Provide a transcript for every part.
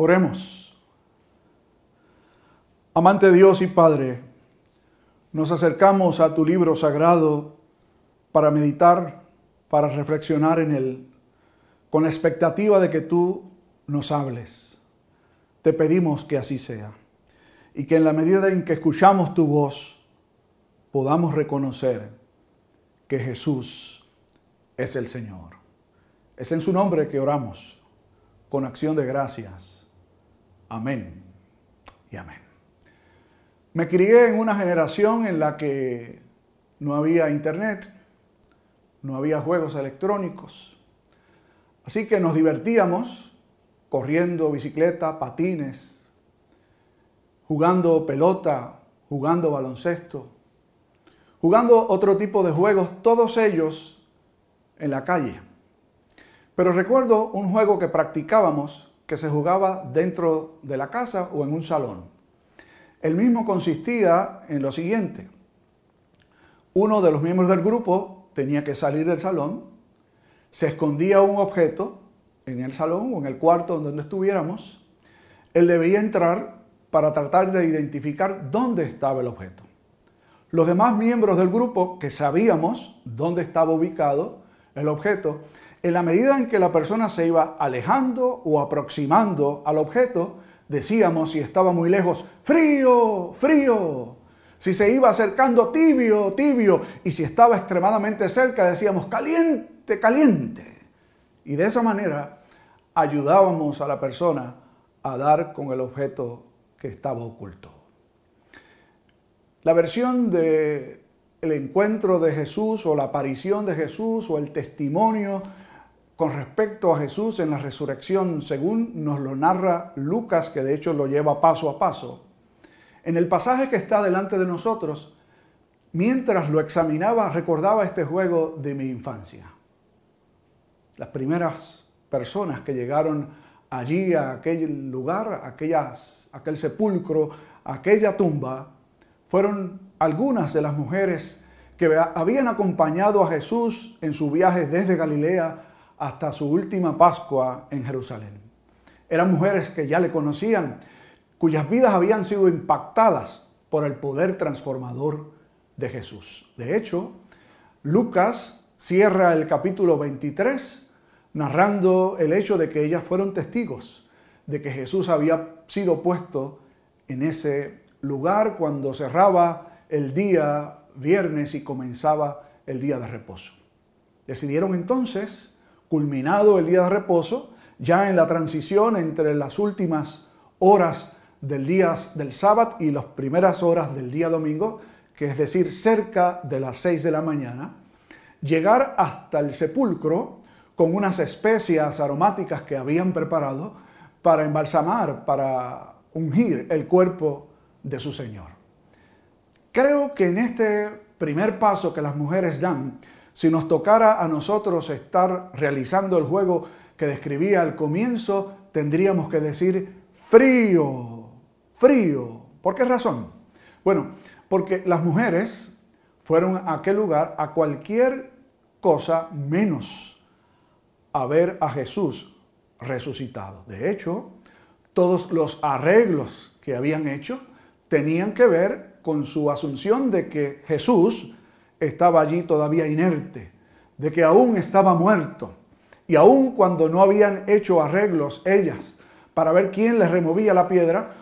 Oremos. Amante Dios y Padre, nos acercamos a tu libro sagrado para meditar, para reflexionar en él, con la expectativa de que tú nos hables. Te pedimos que así sea y que en la medida en que escuchamos tu voz podamos reconocer que Jesús es el Señor. Es en su nombre que oramos, con acción de gracias. Amén y amén. Me crié en una generación en la que no había internet, no había juegos electrónicos, así que nos divertíamos corriendo bicicleta, patines, jugando pelota, jugando baloncesto, jugando otro tipo de juegos, todos ellos en la calle. Pero recuerdo un juego que practicábamos que se jugaba dentro de la casa o en un salón. El mismo consistía en lo siguiente. Uno de los miembros del grupo tenía que salir del salón, se escondía un objeto en el salón o en el cuarto donde estuviéramos, él debía entrar para tratar de identificar dónde estaba el objeto. Los demás miembros del grupo, que sabíamos dónde estaba ubicado el objeto, en la medida en que la persona se iba alejando o aproximando al objeto, decíamos si estaba muy lejos, frío, frío. Si se iba acercando, tibio, tibio. Y si estaba extremadamente cerca, decíamos, caliente, caliente. Y de esa manera ayudábamos a la persona a dar con el objeto que estaba oculto. La versión de el encuentro de Jesús o la aparición de Jesús o el testimonio con respecto a Jesús en la resurrección, según nos lo narra Lucas, que de hecho lo lleva paso a paso, en el pasaje que está delante de nosotros, mientras lo examinaba, recordaba este juego de mi infancia. Las primeras personas que llegaron allí a aquel lugar, aquellas, aquel sepulcro, aquella tumba, fueron algunas de las mujeres que habían acompañado a Jesús en su viaje desde Galilea hasta su última Pascua en Jerusalén. Eran mujeres que ya le conocían, cuyas vidas habían sido impactadas por el poder transformador de Jesús. De hecho, Lucas cierra el capítulo 23 narrando el hecho de que ellas fueron testigos de que Jesús había sido puesto en ese lugar cuando cerraba el día viernes y comenzaba el día de reposo. Decidieron entonces culminado el día de reposo, ya en la transición entre las últimas horas del día del sábado y las primeras horas del día domingo, que es decir, cerca de las seis de la mañana, llegar hasta el sepulcro con unas especias aromáticas que habían preparado para embalsamar, para ungir el cuerpo de su Señor. Creo que en este primer paso que las mujeres dan, si nos tocara a nosotros estar realizando el juego que describía al comienzo, tendríamos que decir frío, frío. ¿Por qué razón? Bueno, porque las mujeres fueron a aquel lugar a cualquier cosa menos a ver a Jesús resucitado. De hecho, todos los arreglos que habían hecho tenían que ver con su asunción de que Jesús estaba allí todavía inerte, de que aún estaba muerto. Y aún cuando no habían hecho arreglos ellas para ver quién les removía la piedra,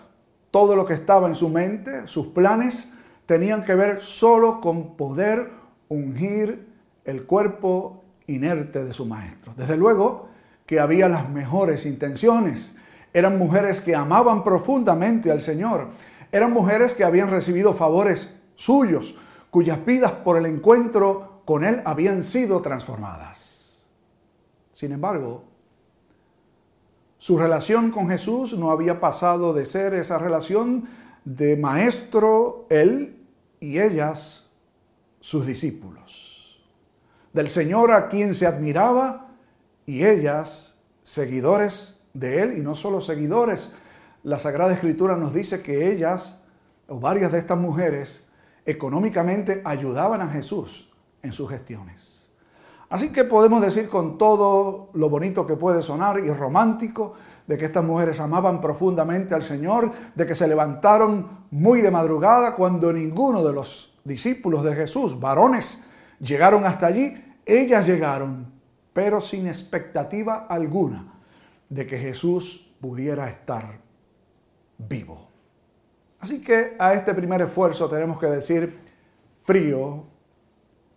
todo lo que estaba en su mente, sus planes, tenían que ver solo con poder ungir el cuerpo inerte de su maestro. Desde luego que había las mejores intenciones. Eran mujeres que amaban profundamente al Señor. Eran mujeres que habían recibido favores suyos cuyas vidas por el encuentro con Él habían sido transformadas. Sin embargo, su relación con Jesús no había pasado de ser esa relación de maestro, Él y ellas, sus discípulos. Del Señor a quien se admiraba y ellas, seguidores de Él, y no solo seguidores. La Sagrada Escritura nos dice que ellas, o varias de estas mujeres, económicamente ayudaban a Jesús en sus gestiones. Así que podemos decir con todo lo bonito que puede sonar y romántico de que estas mujeres amaban profundamente al Señor, de que se levantaron muy de madrugada cuando ninguno de los discípulos de Jesús, varones, llegaron hasta allí. Ellas llegaron, pero sin expectativa alguna de que Jesús pudiera estar vivo. Así que a este primer esfuerzo tenemos que decir frío,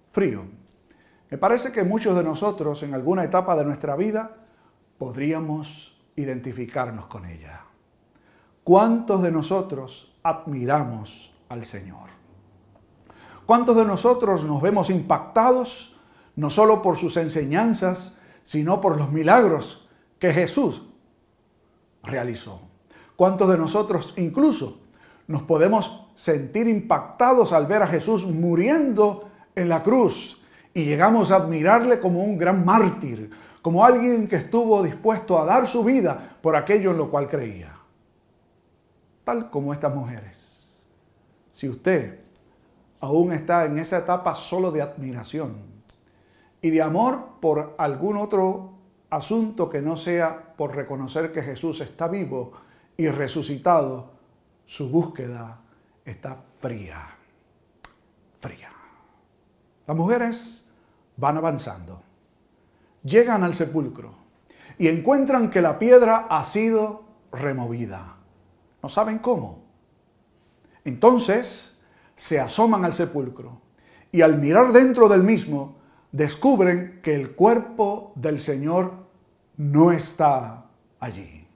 frío. Me parece que muchos de nosotros en alguna etapa de nuestra vida podríamos identificarnos con ella. ¿Cuántos de nosotros admiramos al Señor? ¿Cuántos de nosotros nos vemos impactados no solo por sus enseñanzas, sino por los milagros que Jesús realizó? ¿Cuántos de nosotros incluso nos podemos sentir impactados al ver a Jesús muriendo en la cruz y llegamos a admirarle como un gran mártir, como alguien que estuvo dispuesto a dar su vida por aquello en lo cual creía? Tal como estas mujeres. Si usted aún está en esa etapa solo de admiración y de amor por algún otro asunto que no sea por reconocer que Jesús está vivo y resucitado, su búsqueda está fría, fría. Las mujeres van avanzando, llegan al sepulcro y encuentran que la piedra ha sido removida. No saben cómo. Entonces se asoman al sepulcro y al mirar dentro del mismo descubren que el cuerpo del Señor no está allí.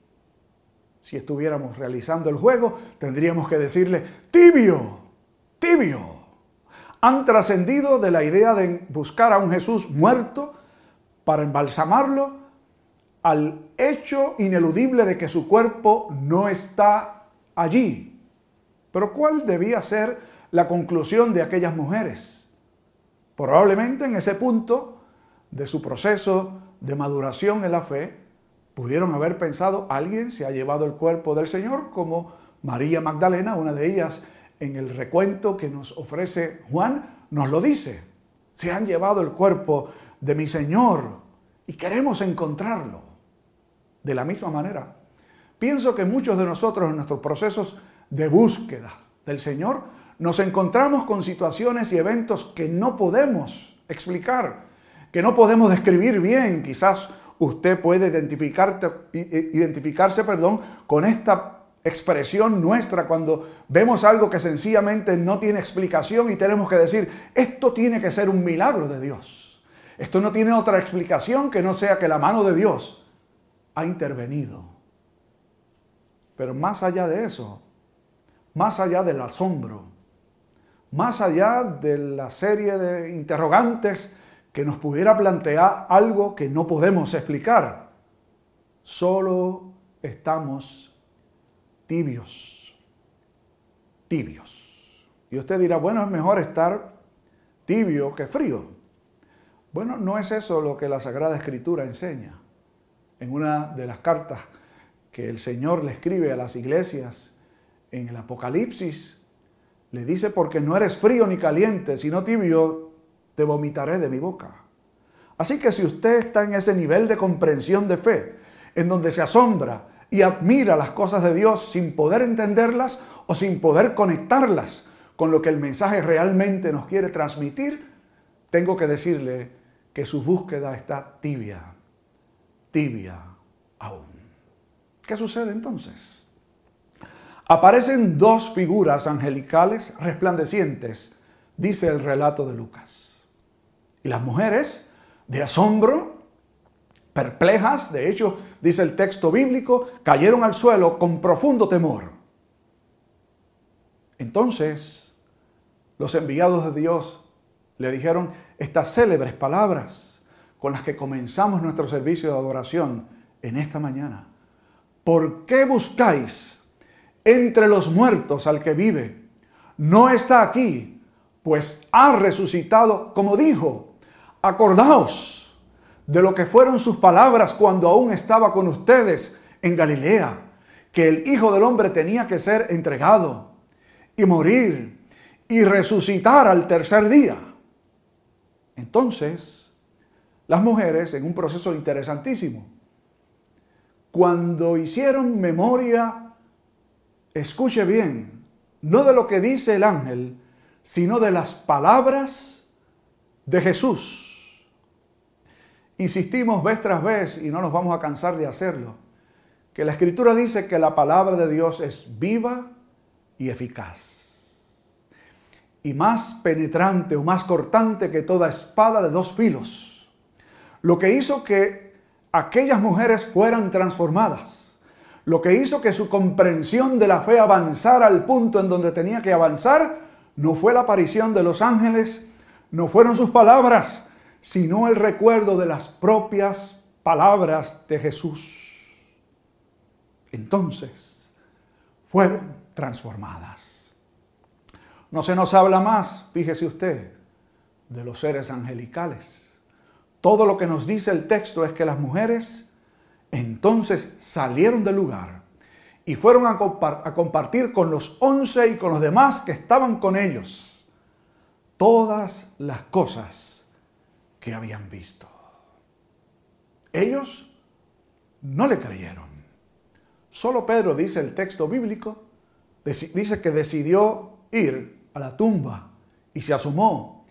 Si estuviéramos realizando el juego, tendríamos que decirle, tibio, tibio. Han trascendido de la idea de buscar a un Jesús muerto para embalsamarlo al hecho ineludible de que su cuerpo no está allí. Pero ¿cuál debía ser la conclusión de aquellas mujeres. Probablemente en ese punto de su proceso de maduración en la fe, pudieron haber pensado, alguien se ha llevado el cuerpo del Señor, como María Magdalena, una de ellas, en el recuento que nos ofrece Juan, nos lo dice. Se han llevado el cuerpo de mi Señor y queremos encontrarlo. De la misma manera, pienso que muchos de nosotros en nuestros procesos de búsqueda del Señor nos encontramos con situaciones y eventos que no podemos explicar, que no podemos describir bien. Quizás usted puede identificarse perdón, con esta expresión nuestra cuando vemos algo que sencillamente no tiene explicación y tenemos que decir, esto tiene que ser un milagro de Dios. Esto no tiene otra explicación que no sea que la mano de Dios ha intervenido. Pero más allá de eso, más allá del asombro, más allá de la serie de interrogantes que nos pudiera plantear algo que no podemos explicar. Solo estamos tibios, tibios. Y usted dirá, bueno, es mejor estar tibio que frío. Bueno, no es eso lo que la Sagrada Escritura enseña. En una de las cartas que el Señor le escribe a las iglesias en el Apocalipsis, le dice, porque no eres frío ni caliente, sino tibio, te vomitaré de mi boca. Así que si usted está en ese nivel de comprensión de fe, en donde se asombra y admira las cosas de Dios sin poder entenderlas o sin poder conectarlas con lo que el mensaje realmente nos quiere transmitir, tengo que decirle que su búsqueda está tibia, tibia aún. ¿Qué sucede entonces? Aparecen dos figuras angelicales resplandecientes, dice el relato de Lucas. Y las mujeres, de asombro, perplejas, de hecho, dice el texto bíblico, cayeron al suelo con profundo temor. Entonces, los enviados de Dios le dijeron estas célebres palabras con las que comenzamos nuestro servicio de adoración en esta mañana. ¿Por qué buscáis entre los muertos al que vive. No está aquí, pues ha resucitado, como dijo. Acordaos de lo que fueron sus palabras cuando aún estaba con ustedes en Galilea, que el Hijo del Hombre tenía que ser entregado y morir y resucitar al tercer día. Entonces, las mujeres, en un proceso interesantísimo, cuando hicieron memoria, escuche bien, no de lo que dice el ángel, sino de las palabras de Jesús. Insistimos vez tras vez y no nos vamos a cansar de hacerlo, que la escritura dice que la palabra de Dios es viva y eficaz y más penetrante o más cortante que toda espada de dos filos. Lo que hizo que aquellas mujeres fueran transformadas. Lo que hizo que su comprensión de la fe avanzara al punto en donde tenía que avanzar no fue la aparición de los ángeles, no fueron sus palabras, sino el recuerdo de las propias palabras de Jesús. Entonces fueron transformadas. No se nos habla más, fíjese usted, de los seres angelicales. Todo lo que nos dice el texto es que las mujeres entonces salieron del lugar y fueron a, compartir con los once y con los demás que estaban con ellos todas las cosas que habían visto. Ellos no le creyeron. Solo Pedro, dice el texto bíblico, dice que decidió ir a la tumba y se asomó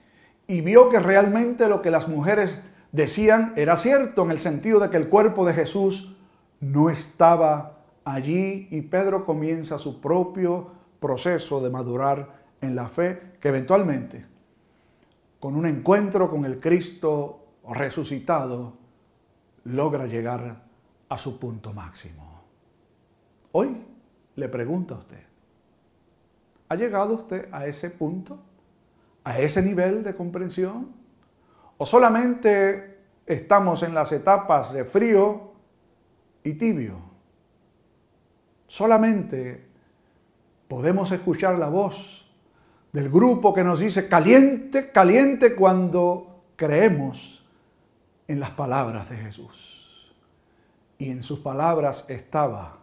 y vio que realmente lo que las mujeres decían era cierto en el sentido de que el cuerpo de Jesús no estaba allí y Pedro comienza su propio proceso de madurar en la fe que eventualmente con un encuentro con el Cristo resucitado logra llegar a su punto máximo. Hoy le pregunto a usted, ¿Ha llegado usted a ese punto? ¿A ese nivel de comprensión? ¿O solamente estamos en las etapas de frío y tibio? Solamente podemos escuchar la voz del grupo que nos dice caliente, caliente cuando creemos en las palabras de Jesús. Y en sus palabras estaba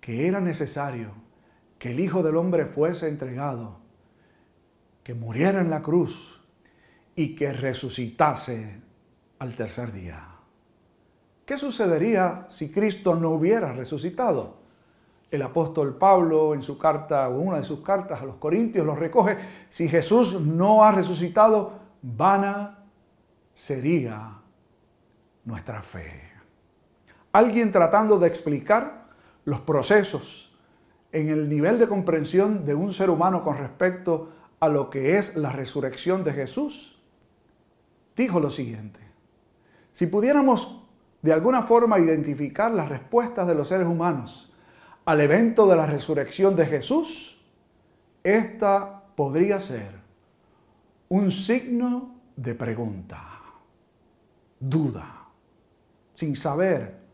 que era necesario que el Hijo del Hombre fuese entregado, que muriera en la cruz y que resucitase al tercer día. ¿Qué sucedería si Cristo no hubiera resucitado? El apóstol Pablo en su carta o una de sus cartas a los Corintios lo recoge, si Jesús no ha resucitado, vana sería nuestra fe. Alguien tratando de explicar los procesos en el nivel de comprensión de un ser humano con respecto a lo que es la resurrección de Jesús, dijo lo siguiente, si pudiéramos de alguna forma identificar las respuestas de los seres humanos al evento de la resurrección de Jesús, esta podría ser un signo de pregunta, duda, sin saber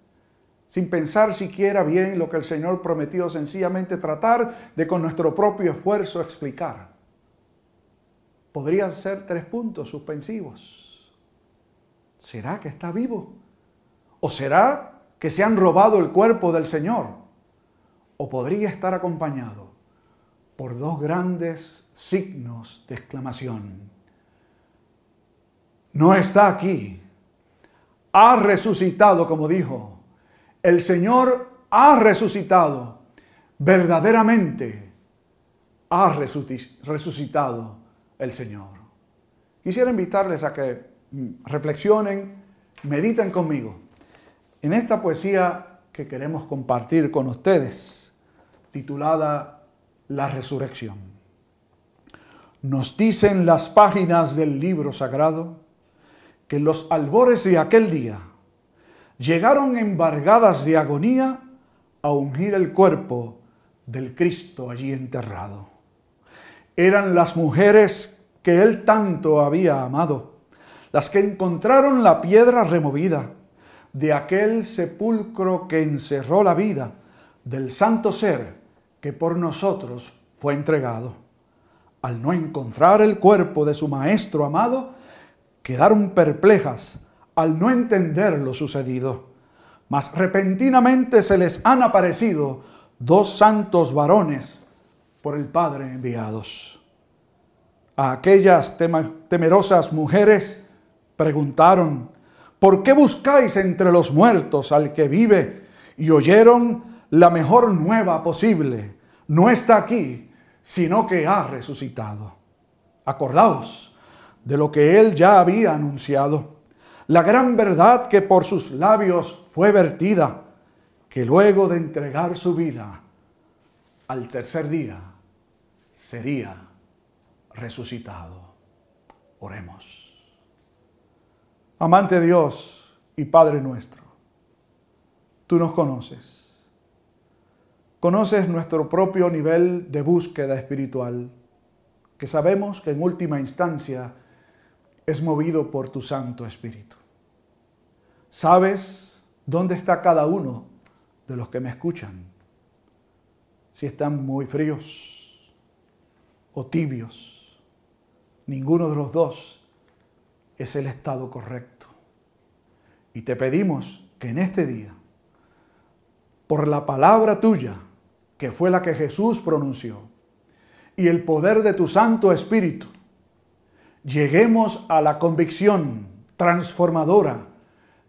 sin pensar siquiera bien lo que el Señor prometió, sencillamente tratar de con nuestro propio esfuerzo explicar. Podrían ser tres puntos suspensivos. ¿Será que está vivo? ¿O será que se han robado el cuerpo del Señor? ¿O podría estar acompañado por dos grandes signos de exclamación? No está aquí. Ha resucitado, como dijo el Señor ha resucitado, verdaderamente ha resucitado el Señor. Quisiera invitarles a que mm, reflexionen, mediten conmigo en esta poesía que queremos compartir con ustedes, titulada La Resurrección. Nos dicen las páginas del libro sagrado que los albores de aquel día, llegaron embargadas de agonía a ungir el cuerpo del Cristo allí enterrado. Eran las mujeres que él tanto había amado, las que encontraron la piedra removida de aquel sepulcro que encerró la vida del santo ser que por nosotros fue entregado. Al no encontrar el cuerpo de su Maestro amado, quedaron perplejas al no entender lo sucedido. Mas repentinamente se les han aparecido dos santos varones por el Padre enviados. A aquellas temerosas mujeres preguntaron, ¿por qué buscáis entre los muertos al que vive y oyeron la mejor nueva posible. No está aquí, sino que ha resucitado. Acordaos de lo que él ya había anunciado, la gran verdad que por sus labios fue vertida, que luego de entregar su vida al tercer día sería resucitado. Oremos. Amante Dios y Padre nuestro, tú nos conoces. Conoces nuestro propio nivel de búsqueda espiritual, que sabemos que en última instancia es movido por tu Santo Espíritu. Sabes dónde está cada uno de los que me escuchan, si están muy fríos o tibios. Ninguno de los dos es el estado correcto. Y te pedimos que en este día, por la palabra tuya, que fue la que Jesús pronunció, y el poder de tu Santo Espíritu, lleguemos a la convicción transformadora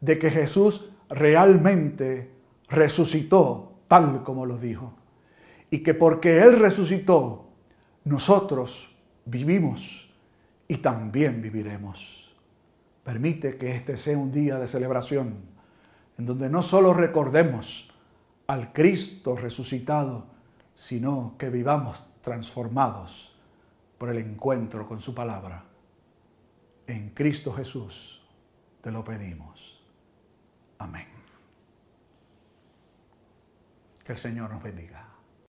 de que Jesús realmente resucitó tal como lo dijo. Y que porque Él resucitó, nosotros vivimos y también viviremos. Permite que este sea un día de celebración en donde no solo recordemos al Cristo resucitado, sino que vivamos transformados por el encuentro con su palabra. En Cristo Jesús te lo pedimos. Amén. Que el Señor nos bendiga.